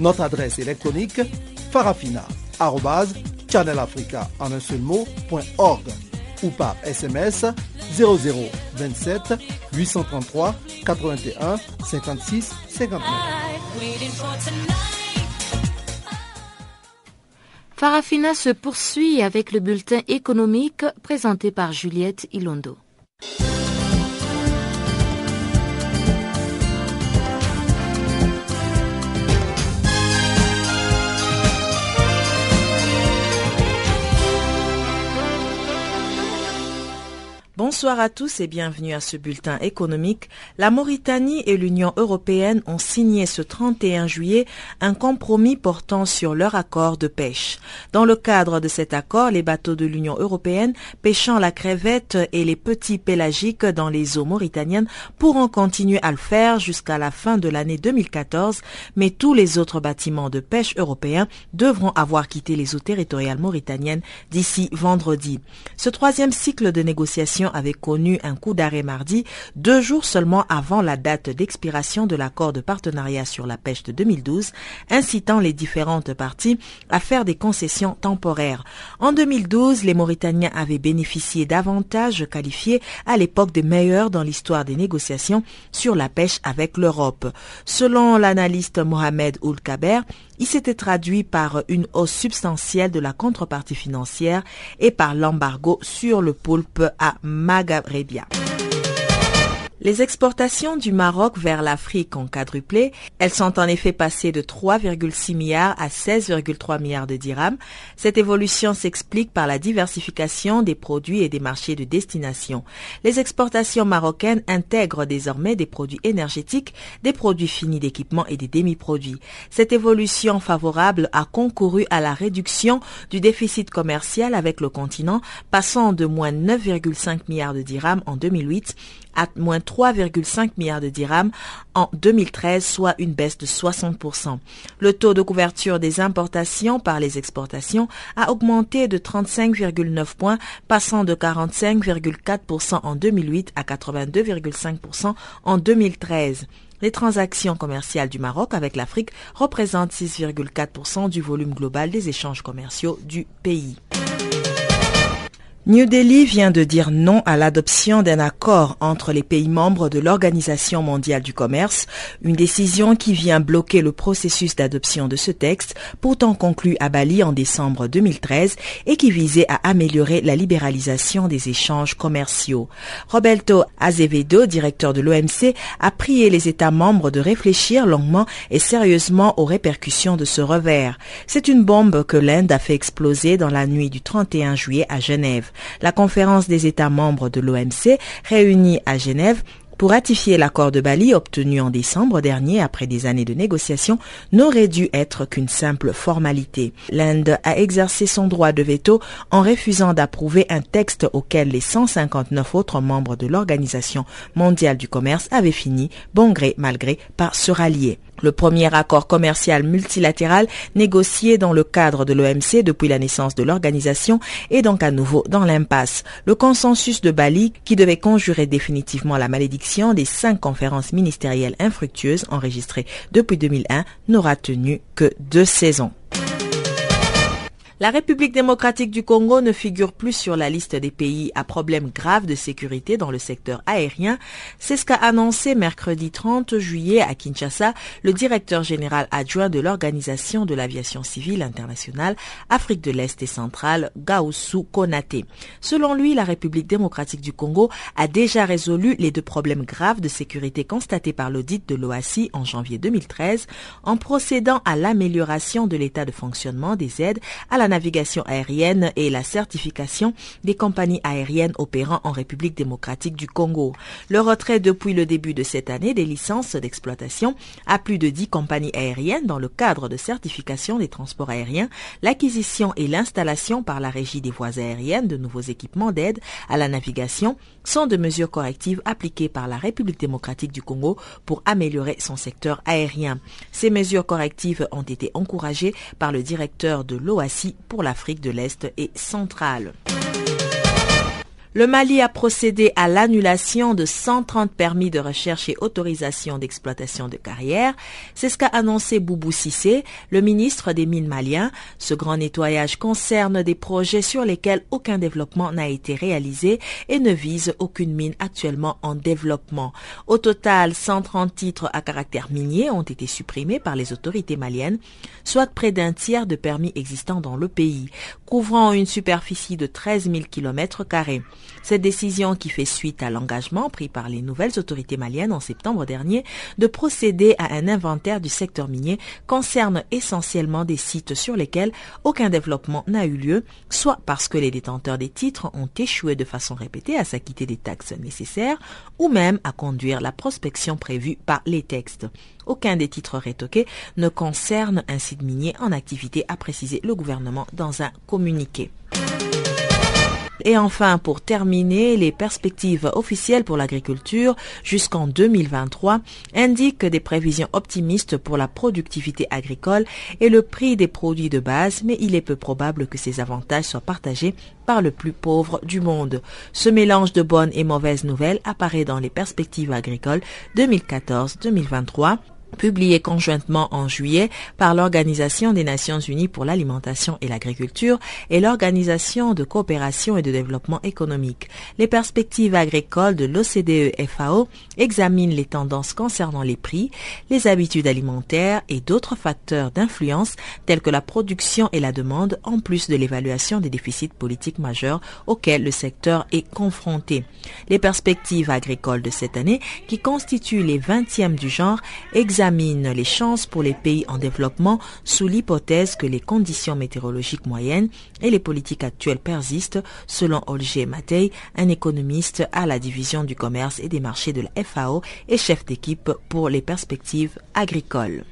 Notre adresse électronique seul mot, ou par SMS 0027 833 81 56 59. Farafina se poursuit avec le bulletin économique présenté par Juliette Ilondo. Bonsoir à tous et bienvenue à ce bulletin économique. La Mauritanie et l'Union européenne ont signé ce 31 juillet un compromis portant sur leur accord de pêche. Dans le cadre de cet accord, les bateaux de l'Union européenne pêchant la crevette et les petits pélagiques dans les eaux mauritaniennes pourront continuer à le faire jusqu'à la fin de l'année 2014, mais tous les autres bâtiments de pêche européens devront avoir quitté les eaux territoriales mauritaniennes d'ici vendredi. Ce troisième cycle de négociations avait connu un coup d'arrêt mardi, deux jours seulement avant la date d'expiration de l'accord de partenariat sur la pêche de 2012, incitant les différentes parties à faire des concessions temporaires. En 2012, les Mauritaniens avaient bénéficié d'avantages qualifiés à l'époque des meilleurs dans l'histoire des négociations sur la pêche avec l'Europe. Selon l'analyste Mohamed Oul-Kaber, il s'était traduit par une hausse substantielle de la contrepartie financière et par l'embargo sur le poulpe à Maghrébia. Les exportations du Maroc vers l'Afrique ont quadruplé. Elles sont en effet passées de 3,6 milliards à 16,3 milliards de dirhams. Cette évolution s'explique par la diversification des produits et des marchés de destination. Les exportations marocaines intègrent désormais des produits énergétiques, des produits finis d'équipement et des demi-produits. Cette évolution favorable a concouru à la réduction du déficit commercial avec le continent, passant de moins 9,5 milliards de dirhams en 2008 à moins 3,5 milliards de dirhams en 2013, soit une baisse de 60%. Le taux de couverture des importations par les exportations a augmenté de 35,9 points, passant de 45,4% en 2008 à 82,5% en 2013. Les transactions commerciales du Maroc avec l'Afrique représentent 6,4% du volume global des échanges commerciaux du pays. New Delhi vient de dire non à l'adoption d'un accord entre les pays membres de l'Organisation mondiale du commerce, une décision qui vient bloquer le processus d'adoption de ce texte, pourtant conclu à Bali en décembre 2013 et qui visait à améliorer la libéralisation des échanges commerciaux. Roberto Azevedo, directeur de l'OMC, a prié les États membres de réfléchir longuement et sérieusement aux répercussions de ce revers. C'est une bombe que l'Inde a fait exploser dans la nuit du 31 juillet à Genève. La conférence des États membres de l'OMC, réunie à Genève, pour ratifier l'accord de Bali obtenu en décembre dernier après des années de négociations n'aurait dû être qu'une simple formalité. L'Inde a exercé son droit de veto en refusant d'approuver un texte auquel les 159 autres membres de l'Organisation mondiale du commerce avaient fini, bon gré mal gré, par se rallier. Le premier accord commercial multilatéral négocié dans le cadre de l'OMC depuis la naissance de l'organisation est donc à nouveau dans l'impasse. Le consensus de Bali, qui devait conjurer définitivement la malédiction des cinq conférences ministérielles infructueuses enregistrées depuis 2001, n'aura tenu que deux saisons. La République démocratique du Congo ne figure plus sur la liste des pays à problèmes graves de sécurité dans le secteur aérien. C'est ce qu'a annoncé mercredi 30 juillet à Kinshasa le directeur général adjoint de l'Organisation de l'aviation civile internationale Afrique de l'Est et centrale, Gaoussou Konate. Selon lui, la République démocratique du Congo a déjà résolu les deux problèmes graves de sécurité constatés par l'audit de l'OACI en janvier 2013 en procédant à l'amélioration de l'état de fonctionnement des aides à la navigation aérienne et la certification des compagnies aériennes opérant en République démocratique du Congo. Le retrait depuis le début de cette année des licences d'exploitation à plus de 10 compagnies aériennes dans le cadre de certification des transports aériens, l'acquisition et l'installation par la régie des voies aériennes de nouveaux équipements d'aide à la navigation sont de mesures correctives appliquées par la République démocratique du Congo pour améliorer son secteur aérien. Ces mesures correctives ont été encouragées par le directeur de l'OACI pour l'Afrique de l'Est et centrale. Le Mali a procédé à l'annulation de 130 permis de recherche et autorisation d'exploitation de carrière. C'est ce qu'a annoncé Boubou Sissé, le ministre des Mines maliens. Ce grand nettoyage concerne des projets sur lesquels aucun développement n'a été réalisé et ne vise aucune mine actuellement en développement. Au total, 130 titres à caractère minier ont été supprimés par les autorités maliennes, soit près d'un tiers de permis existants dans le pays, couvrant une superficie de 13 000 km carrés. Cette décision qui fait suite à l'engagement pris par les nouvelles autorités maliennes en septembre dernier de procéder à un inventaire du secteur minier concerne essentiellement des sites sur lesquels aucun développement n'a eu lieu, soit parce que les détenteurs des titres ont échoué de façon répétée à s'acquitter des taxes nécessaires ou même à conduire la prospection prévue par les textes. Aucun des titres rétoqués ne concerne un site minier en activité, a précisé le gouvernement dans un communiqué. Et enfin, pour terminer, les perspectives officielles pour l'agriculture jusqu'en 2023 indiquent des prévisions optimistes pour la productivité agricole et le prix des produits de base, mais il est peu probable que ces avantages soient partagés par le plus pauvre du monde. Ce mélange de bonnes et mauvaises nouvelles apparaît dans les perspectives agricoles 2014-2023 publié conjointement en juillet par l'Organisation des Nations Unies pour l'alimentation et l'agriculture et l'Organisation de coopération et de développement économique. Les perspectives agricoles de l'OCDE-FAO examinent les tendances concernant les prix, les habitudes alimentaires et d'autres facteurs d'influence tels que la production et la demande en plus de l'évaluation des déficits politiques majeurs auxquels le secteur est confronté. Les perspectives agricoles de cette année, qui constituent les 20e du genre, examinent examine les chances pour les pays en développement sous l'hypothèse que les conditions météorologiques moyennes et les politiques actuelles persistent, selon Olger Matei, un économiste à la division du commerce et des marchés de la FAO et chef d'équipe pour les perspectives agricoles.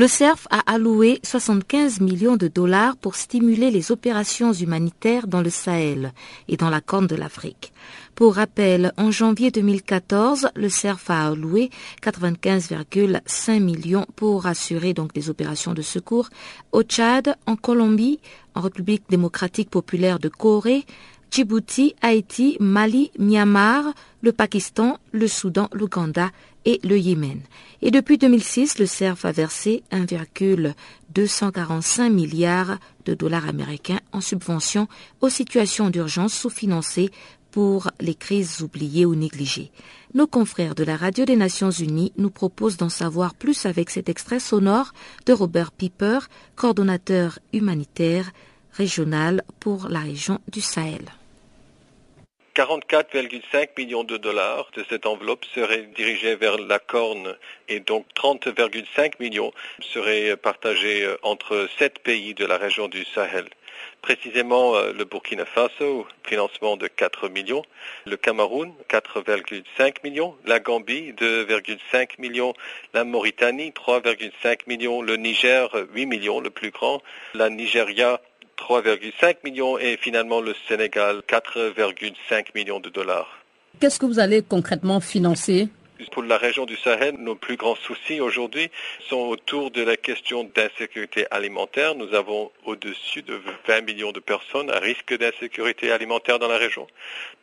Le CERF a alloué 75 millions de dollars pour stimuler les opérations humanitaires dans le Sahel et dans la Corne de l'Afrique. Pour rappel, en janvier 2014, le CERF a alloué 95,5 millions pour assurer donc des opérations de secours au Tchad, en Colombie, en République démocratique populaire de Corée, Djibouti, Haïti, Mali, Myanmar, le Pakistan, le Soudan, l'Ouganda et le Yémen. Et depuis 2006, le CERF a versé 1,245 milliards de dollars américains en subventions aux situations d'urgence sous-financées pour les crises oubliées ou négligées. Nos confrères de la Radio des Nations Unies nous proposent d'en savoir plus avec cet extrait sonore de Robert Piper, coordonnateur humanitaire régional pour la région du Sahel. 44,5 millions de dollars de cette enveloppe seraient dirigés vers la Corne et donc 30,5 millions seraient partagés entre sept pays de la région du Sahel. Précisément euh, le Burkina Faso, financement de 4 millions, le Cameroun, 4,5 millions, la Gambie, 2,5 millions, la Mauritanie, 3,5 millions, le Niger, 8 millions, le plus grand, la Nigeria, 3,5 millions et finalement le Sénégal, 4,5 millions de dollars. Qu'est-ce que vous allez concrètement financer? Pour la région du Sahel, nos plus grands soucis aujourd'hui sont autour de la question d'insécurité alimentaire. Nous avons au-dessus de 20 millions de personnes à risque d'insécurité alimentaire dans la région.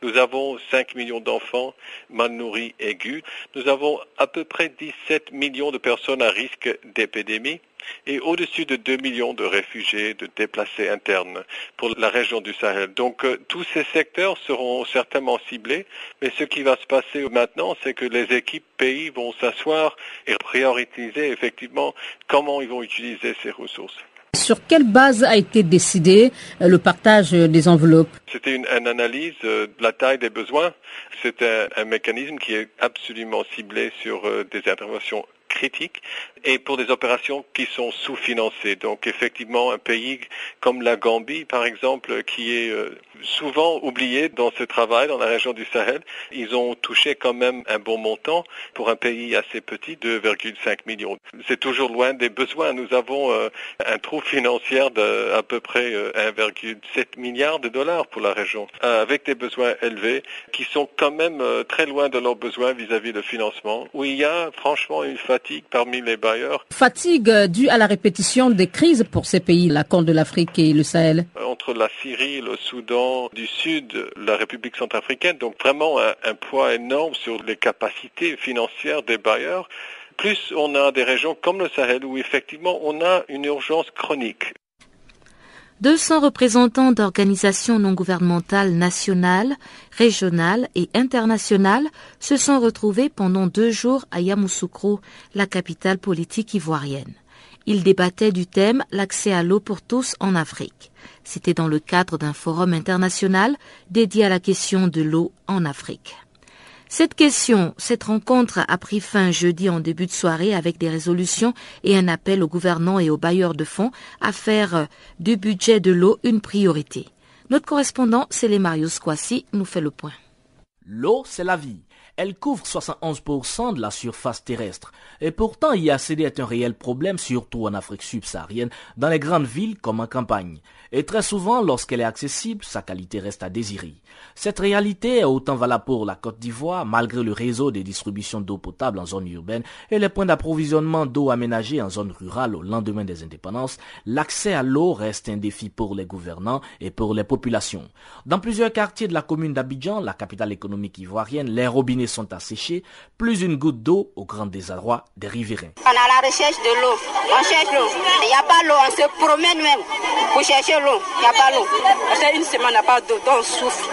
Nous avons 5 millions d'enfants mal nourris aigus. Nous avons à peu près 17 millions de personnes à risque d'épidémie et au-dessus de 2 millions de réfugiés, de déplacés internes pour la région du Sahel. Donc euh, tous ces secteurs seront certainement ciblés, mais ce qui va se passer maintenant, c'est que les équipes pays vont s'asseoir et prioriser effectivement comment ils vont utiliser ces ressources. Sur quelle base a été décidé euh, le partage des enveloppes? C'était une, analyse euh, de la taille des besoins. C'est un, mécanisme qui est absolument ciblé sur des interventions critiques et pour des opérations qui sont sous-financées. Donc effectivement, un pays comme la Gambie, par exemple, qui est euh, souvent oublié dans ce travail dans la région du Sahel, ils ont touché quand même un bon montant pour un pays assez petit, 2,5 millions. C'est toujours loin des besoins. Nous avons euh, un trou financier de à peu près 1,7 euh, milliard de dollars pour la région, avec des besoins élevés qui sont quand même très loin de leurs besoins vis-à-vis de financement, où il y a franchement une fatigue parmi les Fatigue due à la répétition des crises pour ces pays, la Corne de l'Afrique et le Sahel Entre la Syrie, le Soudan du Sud, la République centrafricaine, donc vraiment un, un poids énorme sur les capacités financières des bailleurs. Plus on a des régions comme le Sahel où effectivement on a une urgence chronique. 200 représentants d'organisations non gouvernementales nationales, régionales et internationales se sont retrouvés pendant deux jours à Yamoussoukro, la capitale politique ivoirienne. Ils débattaient du thème l'accès à l'eau pour tous en Afrique. C'était dans le cadre d'un forum international dédié à la question de l'eau en Afrique. Cette question, cette rencontre a pris fin jeudi en début de soirée avec des résolutions et un appel aux gouvernants et aux bailleurs de fonds à faire du budget de l'eau une priorité. Notre correspondant, Célé Marius Kwasi, nous fait le point. L'eau, c'est la vie. Elle couvre 71% de la surface terrestre. Et pourtant, y accéder est un réel problème, surtout en Afrique subsaharienne, dans les grandes villes comme en campagne. Et très souvent, lorsqu'elle est accessible, sa qualité reste à désirer. Cette réalité est autant valable pour la Côte d'Ivoire, malgré le réseau des distributions d'eau potable en zone urbaine et les points d'approvisionnement d'eau aménagés en zone rurale au lendemain des indépendances, l'accès à l'eau reste un défi pour les gouvernants et pour les populations. Dans plusieurs quartiers de la commune d'Abidjan, la capitale économique ivoirienne, les robinets sont asséchés, plus une goutte d'eau au grand désarroi des riverains. On la recherche de l'eau, on cherche l'eau. Il n'y a pas l'eau, on se promène même pour chercher l'eau. Il n'y a pas l'eau. Parce une semaine, on n'a pas d'eau, donc on souffre.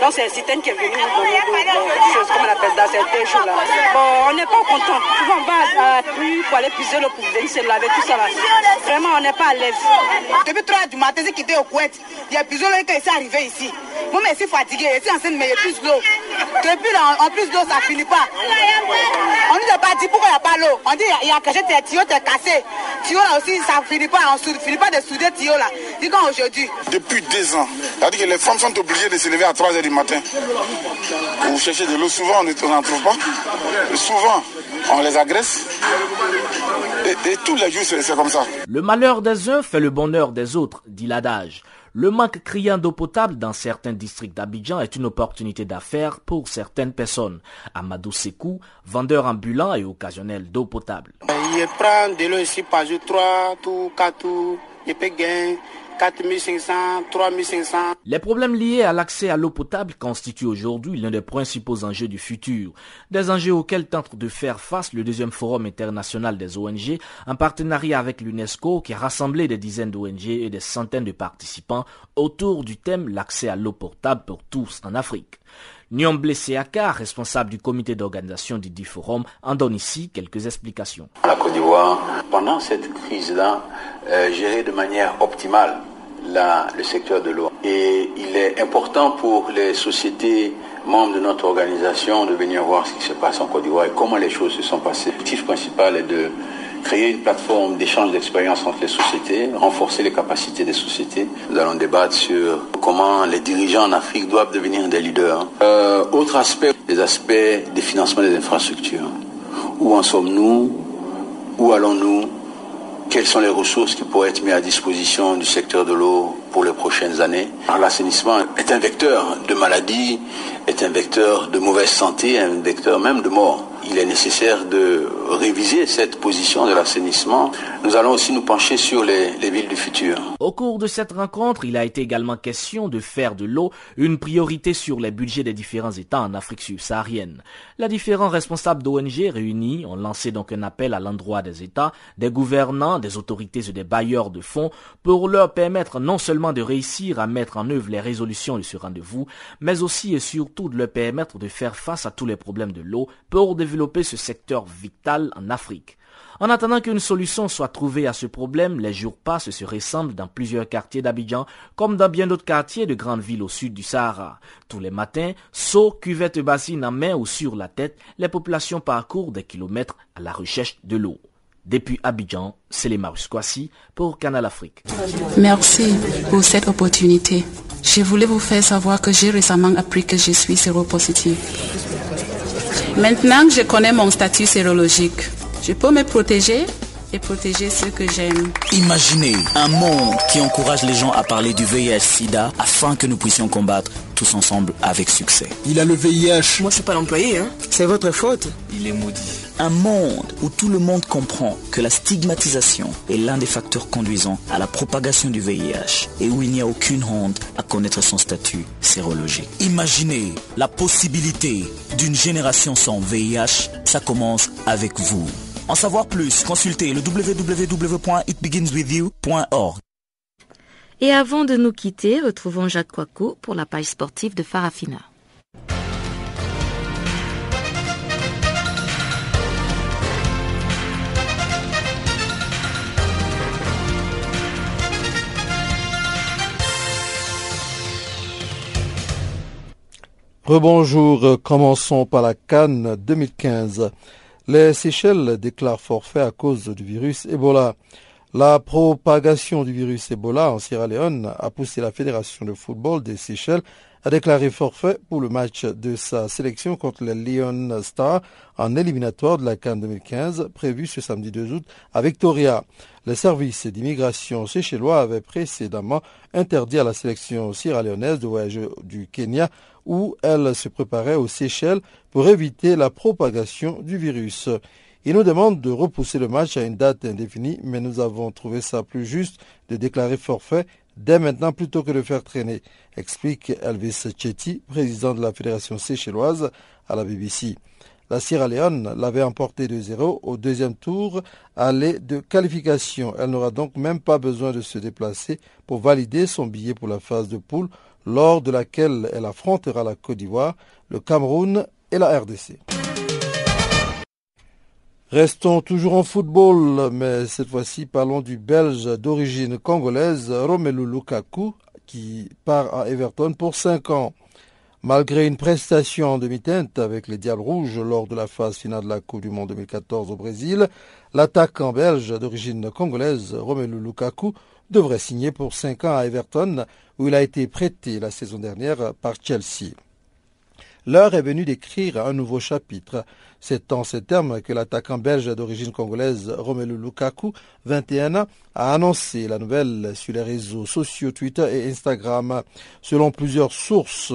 Donc c'est un citerne qui est venu nous donner des choses, comme on appelle dans ces jours-là. Bon, on n'est pas content. Souvent on va à la pluie pour aller puiser l'eau pour venir se laver, tout ça là. Vraiment, on n'est pas à l'aise. Depuis 3 du matin, j'ai quitté au Couette. Il y a plusieurs qui sont arrivés ici. Moi, mais je suis fatigué, je suis enceinte, mais il y a plus d'eau. Depuis là, en plus d'eau, ça ne finit pas. On nous a pas dit pourquoi il n'y a pas l'eau. On dit il y a caché tes tuyaux, t'es cassé. Tuyaux là aussi, ça ne finit pas. On ne finit pas de souder tuyaux là. Dis quand aujourd'hui. Depuis deux ans, c'est-à-dire que les femmes sont obligées de se lever à 3 h du matin pour chercher de l'eau. Souvent, on n'en trouve pas. souvent, on les agresse. Et, et tous les jours, c'est comme ça. Le malheur des uns fait le bonheur des autres, dit l'adage. Le manque criant d'eau potable dans certains districts d'Abidjan est une opportunité d'affaires pour certaines personnes. Amadou Sekou, vendeur ambulant et occasionnel d'eau potable. Je prends de l'eau ici par jour 3, 4, je peux gagner 4500, 3500. Les problèmes liés à l'accès à l'eau potable constituent aujourd'hui l'un des principaux enjeux du futur. Des enjeux auxquels tente de faire face le deuxième forum international des ONG en partenariat avec l'UNESCO qui a rassemblé des dizaines d'ONG et des centaines de participants autour du thème l'accès à l'eau potable pour tous en Afrique. Nyomble Seaka, responsable du comité d'organisation du dit forum, en donne ici quelques explications. La Côte d'Ivoire, pendant cette crise-là, euh, gérée de manière optimale le secteur de l'eau. Et il est important pour les sociétés membres de notre organisation de venir voir ce qui se passe en Côte d'Ivoire et comment les choses se sont passées. L'objectif principal est de créer une plateforme d'échange d'expériences entre les sociétés, renforcer les capacités des sociétés. Nous allons débattre sur comment les dirigeants en Afrique doivent devenir des leaders. Euh, autre aspect, les aspects des financements des infrastructures. Où en sommes-nous? Où allons-nous? Quelles sont les ressources qui pourraient être mises à disposition du secteur de l'eau pour les prochaines années? L'assainissement est un vecteur de maladies, est un vecteur de mauvaise santé, un vecteur même de mort il est nécessaire de réviser cette position de l'assainissement. Nous allons aussi nous pencher sur les, villes du futur. Au cours de cette rencontre, il a été également question de faire de l'eau une priorité sur les budgets des différents États en Afrique subsaharienne. Les différents responsables d'ONG réunis ont lancé donc un appel à l'endroit des États, des gouvernants, des autorités et des bailleurs de fonds pour leur permettre non seulement de réussir à mettre en œuvre les résolutions de ce rendez-vous, mais aussi et surtout de leur permettre de faire face à tous les problèmes de l'eau pour développer ce secteur vital en Afrique. En attendant qu'une solution soit trouvée à ce problème, les jours passent et se ressemblent dans plusieurs quartiers d'Abidjan, comme dans bien d'autres quartiers de grandes villes au sud du Sahara. Tous les matins, seaux, cuvettes bassines en main ou sur la tête, les populations parcourent des kilomètres à la recherche de l'eau. Depuis Abidjan, c'est les Kwasi pour Canal Afrique. Merci pour cette opportunité. Je voulais vous faire savoir que j'ai récemment appris que je suis séropositif. Maintenant que je connais mon statut sérologique, je peux me protéger et protéger ceux que j'aime. Imaginez un monde qui encourage les gens à parler du VIH-Sida afin que nous puissions combattre tous ensemble avec succès. Il a le VIH. Moi, je suis pas l'employé, hein. C'est votre faute. Il est maudit. Un monde où tout le monde comprend que la stigmatisation est l'un des facteurs conduisant à la propagation du VIH et où il n'y a aucune honte à connaître son statut sérologique. Imaginez la possibilité d'une génération sans VIH. Ça commence avec vous. En savoir plus, consultez le www.itbeginswithyou.org. Et avant de nous quitter, retrouvons Jacques Kouakou pour la page sportive de Farafina. Rebonjour, commençons par la Cannes 2015. Les Seychelles déclarent forfait à cause du virus Ebola. La propagation du virus Ebola en Sierra Leone a poussé la Fédération de football des Seychelles à déclarer forfait pour le match de sa sélection contre les Leon Stars en éliminatoire de la Cannes 2015 prévu ce samedi 2 août à Victoria. Les services d'immigration séchellois avaient précédemment interdit à la sélection sierra-léonaise de voyager du Kenya où elle se préparait aux Seychelles pour éviter la propagation du virus. Il nous demande de repousser le match à une date indéfinie, mais nous avons trouvé ça plus juste de déclarer forfait dès maintenant plutôt que de faire traîner, explique Elvis Chetty, président de la Fédération séchelloise à la BBC. La Sierra Leone l'avait emporté de 0 au deuxième tour aller de qualification. Elle n'aura donc même pas besoin de se déplacer pour valider son billet pour la phase de poule lors de laquelle elle affrontera la Côte d'Ivoire, le Cameroun et la RDC. Restons toujours en football, mais cette fois-ci parlons du Belge d'origine congolaise Romelu Lukaku qui part à Everton pour 5 ans. Malgré une prestation en demi-teinte avec les Diables Rouges lors de la phase finale de la Coupe du Monde 2014 au Brésil, l'attaquant belge d'origine congolaise Romelu Lukaku devrait signer pour 5 ans à Everton où il a été prêté la saison dernière par Chelsea. L'heure est venue d'écrire un nouveau chapitre. C'est en ces termes que l'attaquant belge d'origine congolaise Romelu Lukaku, 21 ans, a annoncé la nouvelle sur les réseaux sociaux Twitter et Instagram. Selon plusieurs sources,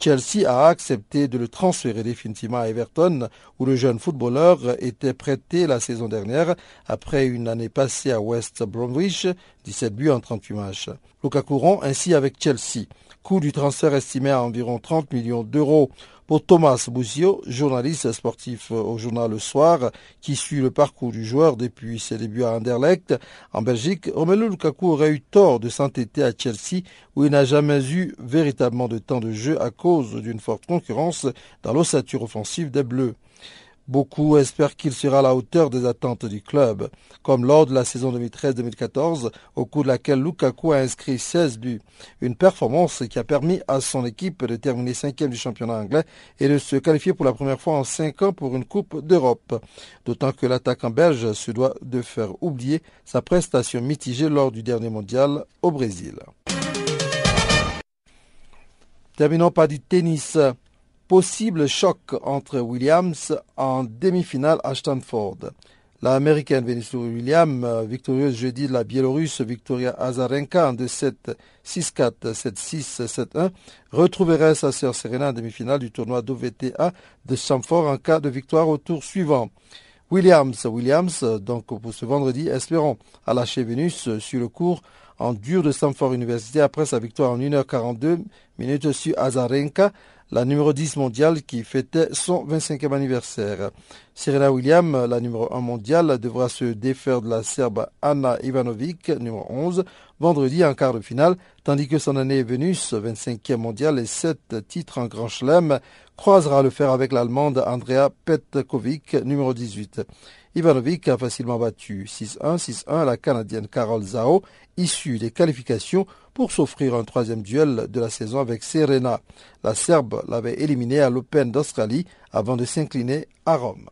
Chelsea a accepté de le transférer définitivement à Everton, où le jeune footballeur était prêté la saison dernière après une année passée à West Bromwich, 17 buts en 38 matchs. Lukaku rompt ainsi avec Chelsea. Coût du transfert estimé à environ 30 millions d'euros. Pour Thomas Bouzio, journaliste sportif au journal Le Soir, qui suit le parcours du joueur depuis ses débuts à Anderlecht en Belgique, Romelu Lukaku aurait eu tort de s'entêter à Chelsea où il n'a jamais eu véritablement de temps de jeu à cause d'une forte concurrence dans l'ossature offensive des Bleus. Beaucoup espèrent qu'il sera à la hauteur des attentes du club, comme lors de la saison 2013-2014, au cours de laquelle Lukaku a inscrit 16 buts. Une performance qui a permis à son équipe de terminer cinquième du championnat anglais et de se qualifier pour la première fois en cinq ans pour une Coupe d'Europe. D'autant que l'attaquant belge se doit de faire oublier sa prestation mitigée lors du dernier mondial au Brésil. Terminons par du tennis. Possible choc entre Williams en demi-finale à Stanford. L'américaine Venus Williams, victorieuse jeudi de la biélorusse Victoria Azarenka en 2-7, 6-4, 7-6, 7-1, retrouverait sa sœur Serena en demi-finale du tournoi d'OVTA de Stanford en cas de victoire au tour suivant. Williams, Williams, donc pour ce vendredi, espérons à lâcher Vénus sur le cours en dur de Stanford University après sa victoire en 1h42 minutes sur Azarenka la numéro 10 mondiale qui fêtait son 25e anniversaire. Serena Williams, la numéro 1 mondiale, devra se défaire de la Serbe Anna Ivanovic, numéro 11, vendredi en quart de finale, tandis que son année Vénus, 25e mondiale et 7 titres en Grand Chelem, croisera le fer avec l'Allemande Andrea Petkovic, numéro 18. Ivanovic a facilement battu 6-1, 6-1 la Canadienne Carol Zhao, issue des qualifications pour s'offrir un troisième duel de la saison avec Serena. La Serbe l'avait éliminée à l'Open d'Australie avant de s'incliner à Rome.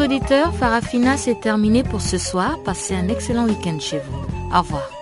Auditeurs, Farafina, c'est terminé pour ce soir. Passez un excellent week-end chez vous. Au revoir.